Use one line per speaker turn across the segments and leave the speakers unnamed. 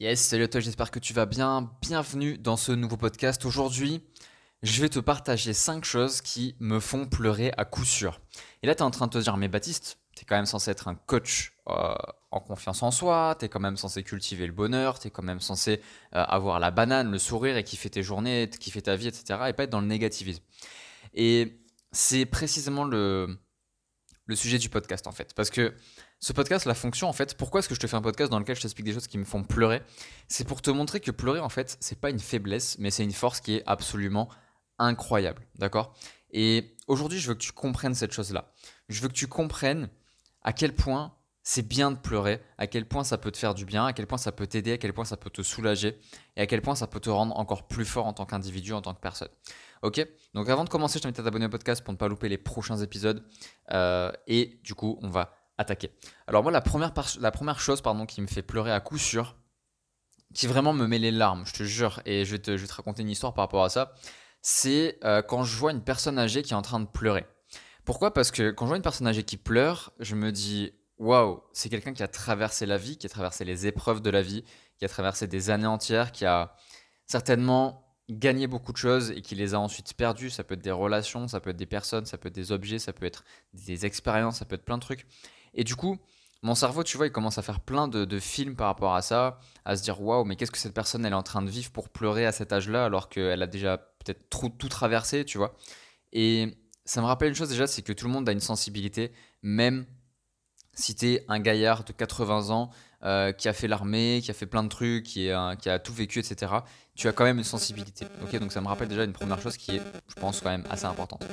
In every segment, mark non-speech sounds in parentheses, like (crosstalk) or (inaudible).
Yes, salut à toi, j'espère que tu vas bien. Bienvenue dans ce nouveau podcast. Aujourd'hui, je vais te partager 5 choses qui me font pleurer à coup sûr. Et là, tu es en train de te dire, mais Baptiste, tu es quand même censé être un coach euh, en confiance en soi, tu es quand même censé cultiver le bonheur, tu es quand même censé euh, avoir la banane, le sourire et kiffer tes journées, kiffer ta vie, etc. Et pas être dans le négativisme. Et c'est précisément le, le sujet du podcast en fait. Parce que ce podcast, la fonction, en fait, pourquoi est-ce que je te fais un podcast dans lequel je t'explique des choses qui me font pleurer? C'est pour te montrer que pleurer, en fait, c'est pas une faiblesse, mais c'est une force qui est absolument incroyable. D'accord? Et aujourd'hui, je veux que tu comprennes cette chose-là. Je veux que tu comprennes à quel point c'est bien de pleurer, à quel point ça peut te faire du bien, à quel point ça peut t'aider, à quel point ça peut te soulager, et à quel point ça peut te rendre encore plus fort en tant qu'individu, en tant que personne. Ok? Donc avant de commencer, je t'invite à t'abonner au podcast pour ne pas louper les prochains épisodes. Euh, et du coup, on va Alors moi, la première, chose pardon, qui me fait pleurer à coup sûr, qui vraiment me met les larmes, je te jure, et je vais te, je vais te raconter une histoire par rapport à ça, c'est euh, quand je vois une personne âgée qui est en train de pleurer. Pourquoi? Parce que quand je vois une personne âgée qui pleure, je me dis, waouh, c'est quelqu'un qui a traversé la vie, qui a traversé les épreuves de la vie, qui a traversé des années entières, qui a certainement gagné beaucoup de choses et qui les a ensuite perdues. Ça peut être des relations, ça peut être des personnes, ça peut être des objets, ça peut être des expériences, ça peut être plein de trucs. Et du coup, mon cerveau, tu vois, il commence à faire plein de, films par rapport à ça, à se dire waouh, mais qu'est-ce que cette personne elle est en train de vivre pour pleurer à cet âge-là alors qu'elle a déjà peut-être tout, traversé, tu vois. Et ça me rappelle une chose déjà, c'est que tout le monde a une sensibilité, même si t'es un gaillard de 80 ans euh, qui a fait l'armée, qui a fait plein de trucs, qui, a tout vécu, etc., tu as quand même une sensibilité. Donc ça me rappelle déjà une première chose qui est, je pense, quand même assez importante.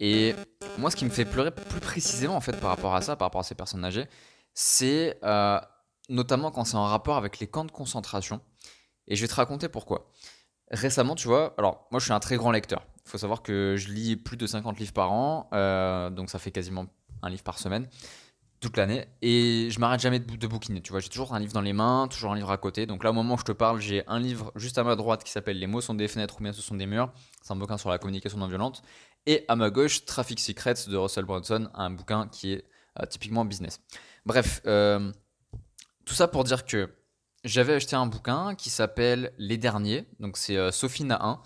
Et moi, ce qui me fait pleurer plus précisément en fait par rapport à ça, par rapport à ces personnes âgées, c'est euh, notamment quand c'est en rapport avec les camps de concentration. Et je vais te raconter pourquoi. Récemment, tu vois, alors moi je suis un très grand lecteur. Il faut savoir que je lis plus de 50 livres par an, euh, donc ça fait quasiment un livre par semaine toute l'année et je m'arrête jamais de, bouquiner. Tu vois, j'ai toujours un livre dans les mains, toujours un livre à côté. Donc là, au moment où je te parle, j'ai un livre juste à ma droite qui s'appelle Les mots sont des fenêtres ou bien ce sont des murs. C'est un bouquin sur la communication non violente. Et à ma gauche, Traffic Secrets de Russell Brunson, un bouquin qui est euh, typiquement business. Bref, euh, tout ça pour dire que j'avais acheté un bouquin qui s'appelle Les Derniers. Donc c'est euh, Sophie Nahin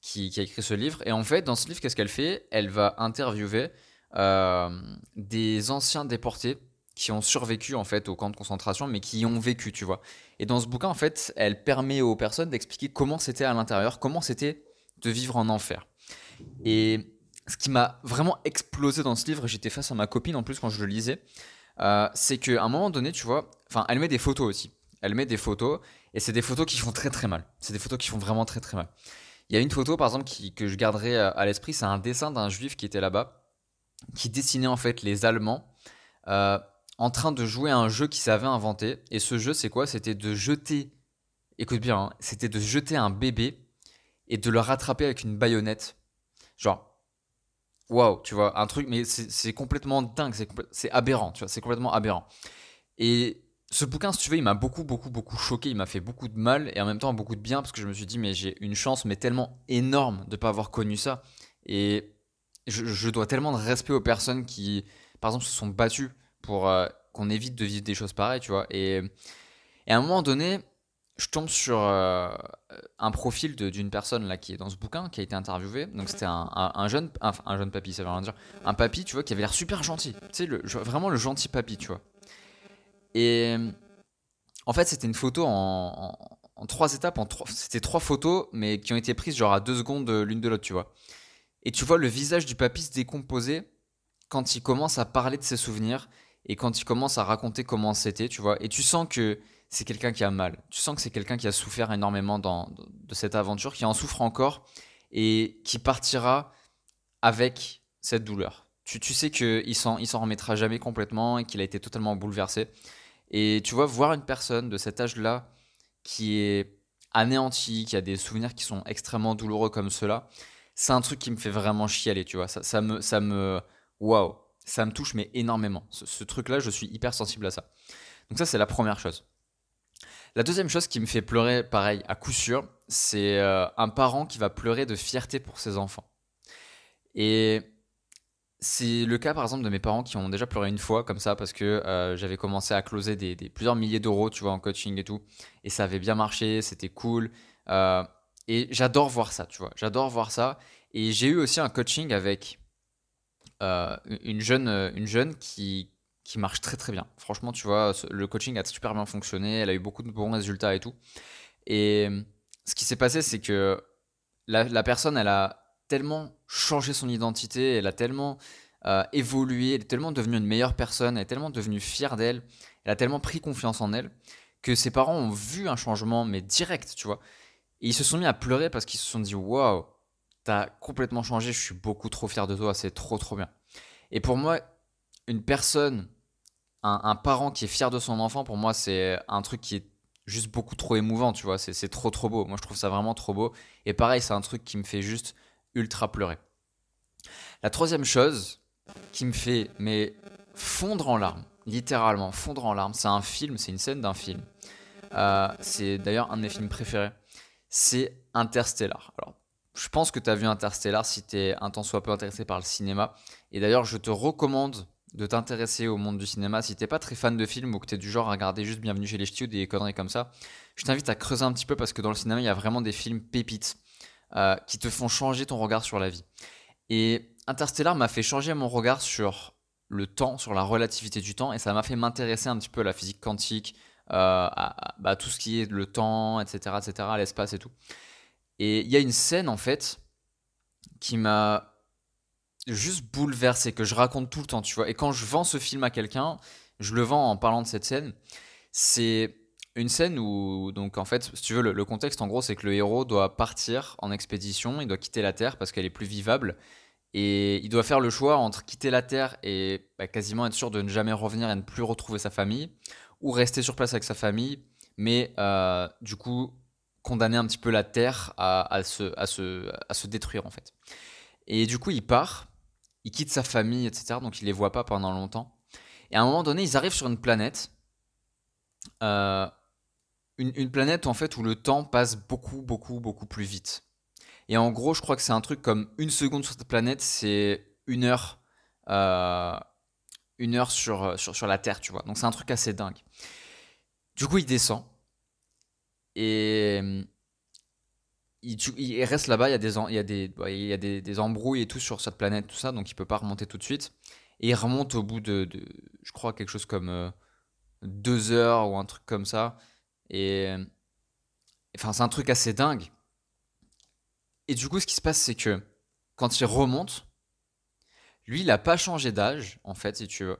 qui, a écrit ce livre. Et en fait, dans ce livre, qu'est-ce qu'elle fait? Elle va interviewer des anciens déportés qui ont survécu en fait au camp de concentration, mais qui y ont vécu, tu vois. Et dans ce bouquin, en fait, elle permet aux personnes d'expliquer comment c'était à l'intérieur, comment c'était de vivre en enfer. Et ce qui m'a vraiment explosé dans ce livre, j'étais face à ma copine en plus quand je le lisais, euh, c'est qu'à un moment donné, tu vois, enfin, elle met des photos aussi. Elle met des photos, et c'est des photos qui font très très mal. C'est des photos qui font vraiment très très mal. Il y a une photo, par exemple, que je garderai à, l'esprit, c'est un dessin d'un juif qui était là-bas, qui dessinait en fait les Allemands euh, en train de jouer à un jeu qui s'avait inventé. Et ce jeu, c'est quoi? C'était de jeter, écoute bien, hein, c'était de jeter un bébé et de le rattraper avec une baïonnette. Genre, waouh, tu vois, un truc, mais c'est complètement dingue, c'est aberrant, tu vois, c'est complètement aberrant. Et ce bouquin, si tu veux, il m'a beaucoup, beaucoup, beaucoup choqué, il m'a fait beaucoup de mal et en même temps beaucoup de bien parce que je me suis dit, mais j'ai une chance, mais tellement énorme de ne pas avoir connu ça. Et je, dois tellement de respect aux personnes qui, par exemple, se sont battues pour euh, qu'on évite de vivre des choses pareilles, tu vois. Et, et à un moment donné, je tombe sur euh, un profil d'une personne là qui est dans ce bouquin, qui a été interviewé. Donc c'était un, jeune, enfin, un jeune papy, ça veut rien dire. Un papy, tu vois, qui avait l'air super gentil. Tu sais, le, vraiment le gentil papy, tu vois. Et en fait, c'était une photo en, en, trois étapes. En c'était trois photos, mais qui ont été prises genre à deux secondes l'une de l'autre, tu vois. Et tu vois le visage du papy se décomposer quand il commence à parler de ses souvenirs et quand il commence à raconter comment c'était, tu vois. Et tu sens que c'est quelqu'un qui a mal. Tu sens que c'est quelqu'un qui a souffert énormément dans, de cette aventure, qui en souffre encore et qui partira avec cette douleur. Tu, sais qu'il s'en, il s'en remettra jamais complètement et qu'il a été totalement bouleversé. Et tu vois, voir une personne de cet âge-là qui est anéantie, qui a des souvenirs qui sont extrêmement douloureux comme cela, c'est un truc qui me fait vraiment chialer, tu vois. Ça, me, ça me, waouh, ça me touche mais énormément. Ce, truc-là, je suis hyper sensible à ça. Donc ça, c'est la première chose. La deuxième chose qui me fait pleurer, pareil, à coup sûr, c'est euh, un parent qui va pleurer de fierté pour ses enfants. Et c'est le cas par exemple de mes parents qui ont déjà pleuré une fois comme ça parce que euh, j'avais commencé à closer des, plusieurs milliers d'euros, tu vois, en coaching et tout. Et ça avait bien marché, c'était cool. Euh, et j'adore voir ça, tu vois. J'adore voir ça. Et j'ai eu aussi un coaching avec euh, une, jeune, une jeune qui, qui marche très très bien. Franchement, tu vois, le coaching a super bien fonctionné. Elle a eu beaucoup de bons résultats et tout. Et ce qui s'est passé, c'est que la, personne, elle a tellement changé son identité, elle a tellement euh, évolué, elle est tellement devenue une meilleure personne, elle est tellement devenue fière d'elle, elle a tellement pris confiance en elle, que ses parents ont vu un changement, mais direct, tu vois. Et ils se sont mis à pleurer parce qu'ils se sont dit Waouh, t'as complètement changé, je suis beaucoup trop fier de toi, c'est trop trop bien. Et pour moi, une personne, un, parent qui est fier de son enfant, pour moi, c'est un truc qui est juste beaucoup trop émouvant, tu vois. C'est trop trop beau. Moi, je trouve ça vraiment trop beau. Et pareil, c'est un truc qui me fait juste ultra pleurer. La troisième chose qui me fait mais fondre en larmes, littéralement fondre en larmes, c'est un film, c'est une scène d'un film. Euh, c'est d'ailleurs un de mes films préférés. C'est Interstellar. Alors, je pense que tu as vu Interstellar si tu es un temps soit peu intéressé par le cinéma. Et d'ailleurs, je te recommande de t'intéresser au monde du cinéma. Si t'es pas très fan de films ou que tu es du genre à regarder juste Bienvenue chez les Ch'tis ou des conneries comme ça, je t'invite à creuser un petit peu parce que dans le cinéma, il y a vraiment des films pépites. Euh, qui te font changer ton regard sur la vie. Et Interstellar m'a fait changer mon regard sur le temps, sur la relativité du temps, et ça m'a fait m'intéresser un petit peu à la physique quantique, à, bah, tout ce qui est le temps, etc., etc., l'espace et tout. Et il y a une scène en fait qui m'a juste bouleversé, que je raconte tout le temps, tu vois. Et quand je vends ce film à quelqu'un, je le vends en parlant de cette scène. C'est une scène où, donc en fait, si tu veux, le, contexte en gros, c'est que le héros doit partir en expédition, il doit quitter la Terre parce qu'elle est plus vivable, et il doit faire le choix entre quitter la Terre et bah, quasiment être sûr de ne jamais revenir et ne plus retrouver sa famille, ou rester sur place avec sa famille, mais euh, du coup condamner un petit peu la Terre à, se, à, se, à se détruire en fait. Et du coup, il part, il quitte sa famille, etc. Donc il les voit pas pendant longtemps. Et à un moment donné, ils arrivent sur une planète. Euh, une, planète en fait où le temps passe beaucoup, beaucoup, beaucoup plus vite. Et en gros, je crois que c'est un truc comme une seconde sur cette planète, c'est une heure, euh, une heure sur, sur, sur la Terre, tu vois. Donc c'est un truc assez dingue. Du coup, il descend et il, reste là-bas. Il y a des, il y a des, il y a des, des, embrouilles et tout sur cette planète, tout ça, donc il peut pas remonter tout de suite. Et il remonte au bout de, de je crois, quelque chose comme euh, deux heures ou un truc comme ça. Et enfin, c'est un truc assez dingue. Et du coup, ce qui se passe, c'est que quand il remonte, lui, il n'a pas changé d'âge, en fait, si tu veux.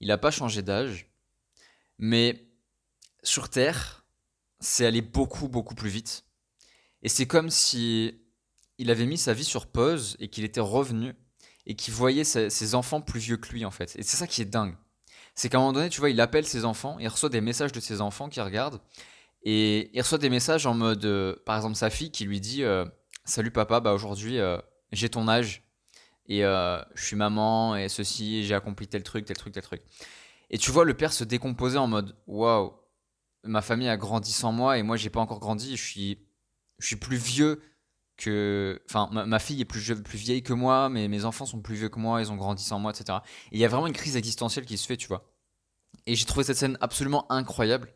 Il n'a pas changé d'âge. Mais sur Terre, c'est allé beaucoup, beaucoup plus vite. Et c'est comme si il avait mis sa vie sur pause et qu'il était revenu et qu'il voyait ses enfants plus vieux que lui, en fait. Et c'est ça qui est dingue c'est qu'à un moment donné, tu vois, il appelle ses enfants, il reçoit des messages de ses enfants qui regardent, et il reçoit des messages en mode, euh, par exemple, sa fille qui lui dit euh, Salut papa, bah aujourd'hui euh, j'ai ton âge, et je suis maman, et ceci, j'ai accompli tel truc, tel truc, tel truc. Et tu vois le père se décomposer en mode Waouh, ma famille a grandi sans moi, et moi j'ai pas encore grandi, je suis, je suis plus vieux que enfin ma, fille est plus, plus vieille que moi mais mes enfants sont plus vieux que moi ils ont grandi sans moi etc et il y a vraiment une crise existentielle qui se fait tu vois. Et j'ai trouvé cette scène absolument incroyable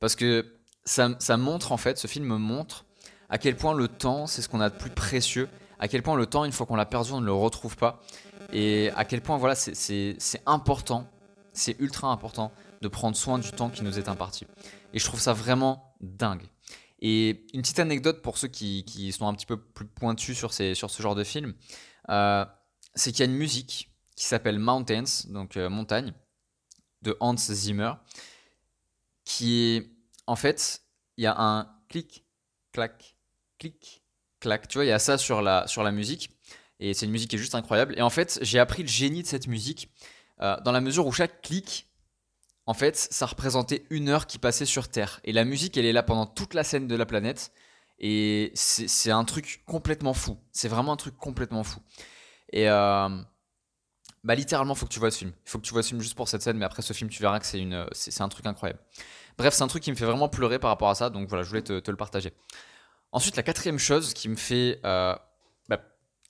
parce que ça, ça montre en fait ce film montre à quel point le temps c'est ce qu'on a de plus précieux à quel point le temps une fois qu'on l'a perdu on ne le retrouve pas. Et à quel point voilà c'est important c'est ultra important de prendre soin du temps qui nous est imparti. Et je trouve ça vraiment dingue. Et une petite anecdote pour ceux qui, sont un petit peu plus pointus sur, ces, sur ce genre de film, euh, c'est qu'il y a une musique qui s'appelle Mountains, donc euh, montagne, de Hans Zimmer, qui est en fait, il y a un clic, clac, clic, Tu vois, il y a ça sur la, sur la musique. Et c'est une musique qui est juste incroyable. Et en fait, j'ai appris le génie de cette musique euh, dans la mesure où chaque clic en fait, ça représentait une heure qui passait sur Terre. Et la musique, elle est là pendant toute la scène de la planète. Et c'est un truc complètement fou. C'est vraiment un truc complètement fou. Et euh, bah littéralement, faut que tu vois ce film. Il faut que tu vois ce film juste pour cette scène, mais après ce film, tu verras que c'est un truc incroyable. Bref, c'est un truc qui me fait vraiment pleurer par rapport à ça. Donc voilà, je voulais te, le partager. Ensuite, la quatrième chose qui me fait euh, bah,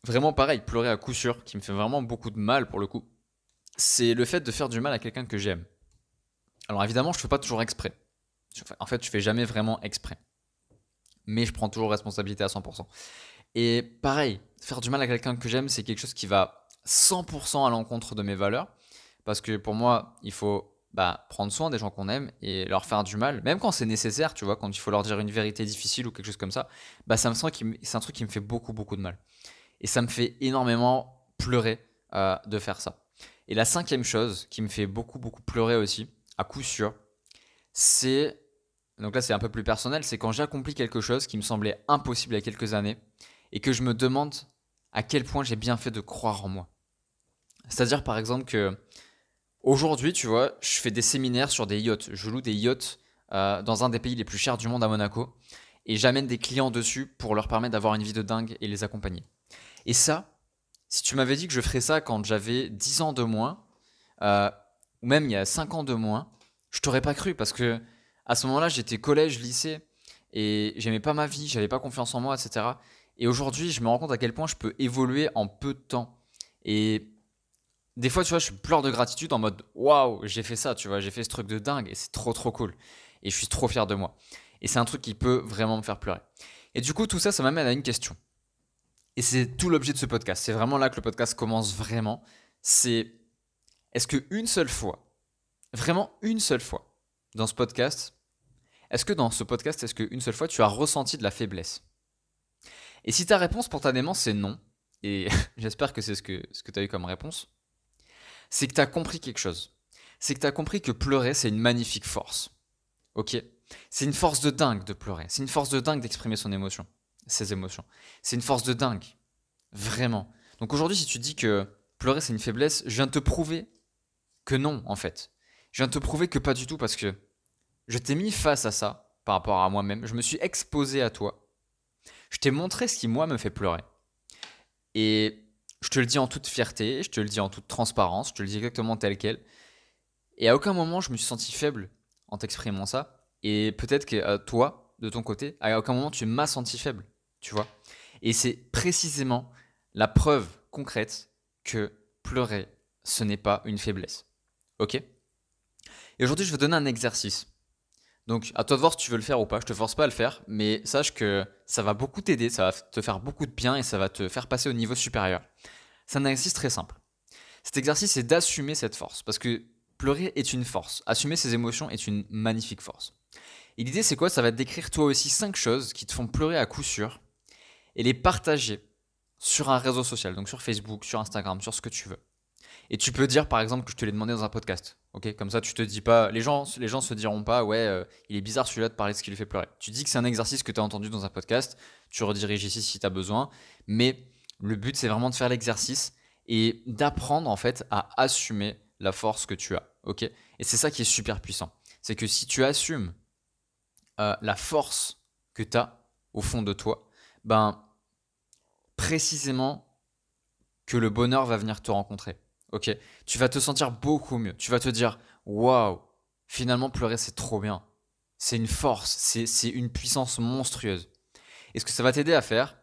vraiment pareil, pleurer à coup sûr, qui me fait vraiment beaucoup de mal pour le coup, c'est le fait de faire du mal à quelqu'un que j'aime. Alors évidemment, je ne fais pas toujours exprès. En fait, je fais jamais vraiment exprès. Mais je prends toujours responsabilité à 100%. Et pareil, faire du mal à quelqu'un que j'aime, c'est quelque chose qui va 100% à l'encontre de mes valeurs. Parce que pour moi, il faut bah, prendre soin des gens qu'on aime et leur faire du mal, même quand c'est nécessaire, tu vois, quand il faut leur dire une vérité difficile ou quelque chose comme ça, bah, ça me c'est un truc qui me fait beaucoup, beaucoup de mal. Et ça me fait énormément pleurer euh, de faire ça. Et la cinquième chose qui me fait beaucoup, beaucoup pleurer aussi, à coup sûr, c'est, donc là c'est un peu plus personnel, c'est quand j'accomplis quelque chose qui me semblait impossible il y a quelques années et que je me demande à quel point j'ai bien fait de croire en moi. C'est-à-dire par exemple que aujourd'hui, tu vois, je fais des séminaires sur des yachts. Je loue des yachts euh, dans un des pays les plus chers du monde à Monaco et j'amène des clients dessus pour leur permettre d'avoir une vie de dingue et les accompagner. Et ça, si tu m'avais dit que je ferais ça quand j'avais 10 ans de moins, euh, ou même il y a 5 ans de moins, je t'aurais pas cru parce que à ce moment-là, j'étais collège, lycée et j'aimais pas ma vie, j'avais pas confiance en moi, etc. Et aujourd'hui, je me rends compte à quel point je peux évoluer en peu de temps. Et des fois, tu vois, je pleure de gratitude en mode waouh, j'ai fait ça, tu vois, j'ai fait ce truc de dingue et c'est trop trop cool. Et je suis trop fier de moi. Et c'est un truc qui peut vraiment me faire pleurer. Et du coup, tout ça, ça m'amène à une question. Et c'est tout l'objet de ce podcast. C'est vraiment là que le podcast commence vraiment. C'est est-ce que une seule fois, vraiment une seule fois, dans ce podcast, est-ce que dans ce podcast, est-ce qu'une seule fois, tu as ressenti de la faiblesse? Et si ta réponse spontanément c'est non, et (laughs) j'espère que c'est ce que, ce que tu as eu comme réponse, c'est que tu as compris quelque chose. C'est que tu as compris que pleurer, c'est une magnifique force. Ok? C'est une force de dingue de pleurer. C'est une force de dingue d'exprimer son émotion, ses émotions. C'est une force de dingue. Vraiment. Donc aujourd'hui, si tu dis que pleurer, c'est une faiblesse, je viens de te prouver que non, en fait. Je viens de te prouver que pas du tout parce que je t'ai mis face à ça par rapport à moi-même. Je me suis exposé à toi. Je t'ai montré ce qui, moi, me fait pleurer. Et je te le dis en toute fierté, je te le dis en toute transparence, je te le dis exactement tel quel. Et à aucun moment je me suis senti faible en t'exprimant ça. Et peut-être que euh, toi, de ton côté, à aucun moment tu m'as senti faible, tu vois. Et c'est précisément la preuve concrète que pleurer, ce n'est pas une faiblesse. Ok? Et aujourd'hui, je vais donner un exercice. Donc, à toi de voir si tu veux le faire ou pas. Je te force pas à le faire, mais sache que ça va beaucoup t'aider, ça va te faire beaucoup de bien et ça va te faire passer au niveau supérieur. C'est un exercice très simple. Cet exercice, c'est d'assumer cette force, parce que pleurer est une force. Assumer ses émotions est une magnifique force. Et l'idée, c'est quoi? Ça va te décrire toi aussi cinq choses qui te font pleurer à coup sûr et les partager sur un réseau social, donc sur Facebook, sur Instagram, sur ce que tu veux. Et tu peux dire par exemple que je te l'ai demandé dans un podcast. Ok, comme ça tu te dis pas, les gens, les gens se diront pas, ouais, euh, il est bizarre celui-là de parler de ce qui lui fait pleurer. Tu dis que c'est un exercice que tu as entendu dans un podcast, tu rediriges ici si tu as besoin, mais le but c'est vraiment de faire l'exercice et d'apprendre en fait à assumer la force que tu as. Ok, et c'est ça qui est super puissant, c'est que si tu assumes euh, la force que tu as au fond de toi, ben précisément que le bonheur va venir te rencontrer. Ok, tu vas te sentir beaucoup mieux. Tu vas te dire, waouh, finalement pleurer c'est trop bien. C'est une force, c'est une puissance monstrueuse. Et ce que ça va t'aider à faire,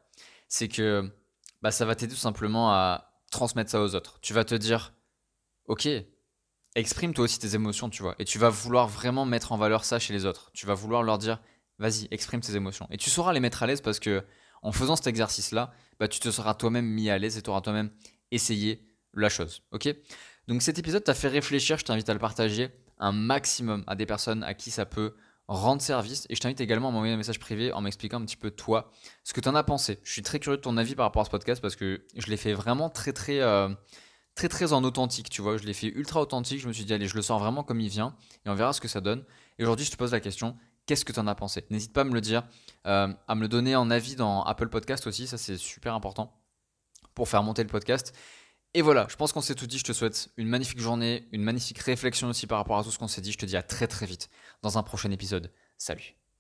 c'est que bah, ça va t'aider tout simplement à transmettre ça aux autres. Tu vas te dire, ok, exprime toi aussi tes émotions, tu vois. Et tu vas vouloir vraiment mettre en valeur ça chez les autres. Tu vas vouloir leur dire, vas-y, exprime tes émotions. Et tu sauras les mettre à l'aise parce que en faisant cet exercice-là, bah, tu te seras toi-même mis à l'aise et tu auras toi-même essayé la chose. Ok? Donc cet épisode t'a fait réfléchir, je t'invite à le partager un maximum à des personnes à qui ça peut rendre service. Et je t'invite également à m'envoyer un message privé en m'expliquant un petit peu toi ce que tu en as pensé. Je suis très curieux de ton avis par rapport à ce podcast parce que je l'ai fait vraiment très très euh, très très en authentique, tu vois. Je l'ai fait ultra authentique. Je me suis dit allez, je le sors vraiment comme il vient et on verra ce que ça donne. Et aujourd'hui, je te pose la question. Qu'est-ce que tu en as pensé? N'hésite pas à me le dire, euh, à me le donner en avis dans Apple Podcast aussi, ça c'est super important pour faire monter le podcast. Et voilà, je pense qu'on s'est tout dit. Je te souhaite une magnifique journée, une magnifique réflexion aussi par rapport à tout ce qu'on s'est dit. Je te dis à très très vite dans un prochain épisode. Salut